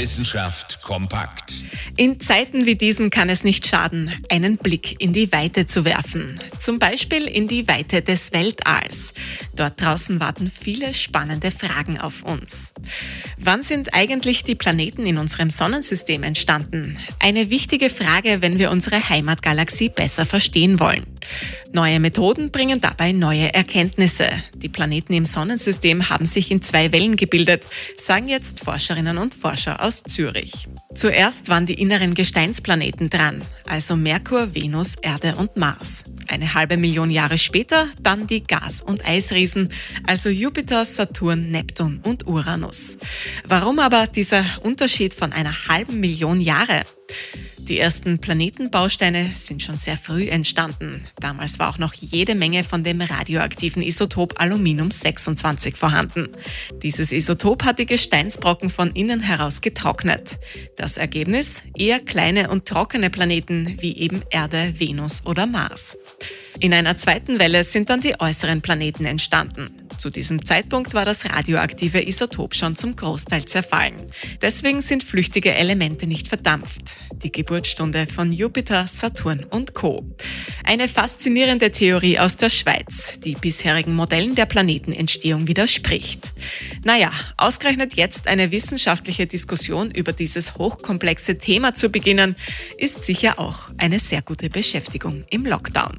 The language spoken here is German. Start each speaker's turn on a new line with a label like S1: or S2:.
S1: Wissenschaft kompakt.
S2: In Zeiten wie diesen kann es nicht schaden, einen Blick in die Weite zu werfen. Zum Beispiel in die Weite des Weltalls. Dort draußen warten viele spannende Fragen auf uns. Wann sind eigentlich die Planeten in unserem Sonnensystem entstanden? Eine wichtige Frage, wenn wir unsere Heimatgalaxie besser verstehen wollen. Neue Methoden bringen dabei neue Erkenntnisse. Die Planeten im Sonnensystem haben sich in zwei Wellen gebildet, sagen jetzt Forscherinnen und Forscher aus Zürich. Zuerst waren die inneren Gesteinsplaneten dran, also Merkur, Venus, Erde und Mars. Eine halbe Million Jahre später dann die Gas- und Eisriesen, also Jupiter, Saturn, Neptun und Uranus. Warum aber dieser Unterschied von einer halben Million Jahre? Die ersten Planetenbausteine sind schon sehr früh entstanden. Damals war auch noch jede Menge von dem radioaktiven Isotop Aluminium 26 vorhanden. Dieses Isotop hat die Gesteinsbrocken von innen heraus getrocknet. Das Ergebnis? Eher kleine und trockene Planeten wie eben Erde, Venus oder Mars. In einer zweiten Welle sind dann die äußeren Planeten entstanden. Zu diesem Zeitpunkt war das radioaktive Isotop schon zum Großteil zerfallen. Deswegen sind flüchtige Elemente nicht verdampft. Die Geburtsstunde von Jupiter, Saturn und Co. Eine faszinierende Theorie aus der Schweiz, die bisherigen Modellen der Planetenentstehung widerspricht. Naja, ausgerechnet jetzt eine wissenschaftliche Diskussion über dieses hochkomplexe Thema zu beginnen, ist sicher auch eine sehr gute Beschäftigung im Lockdown.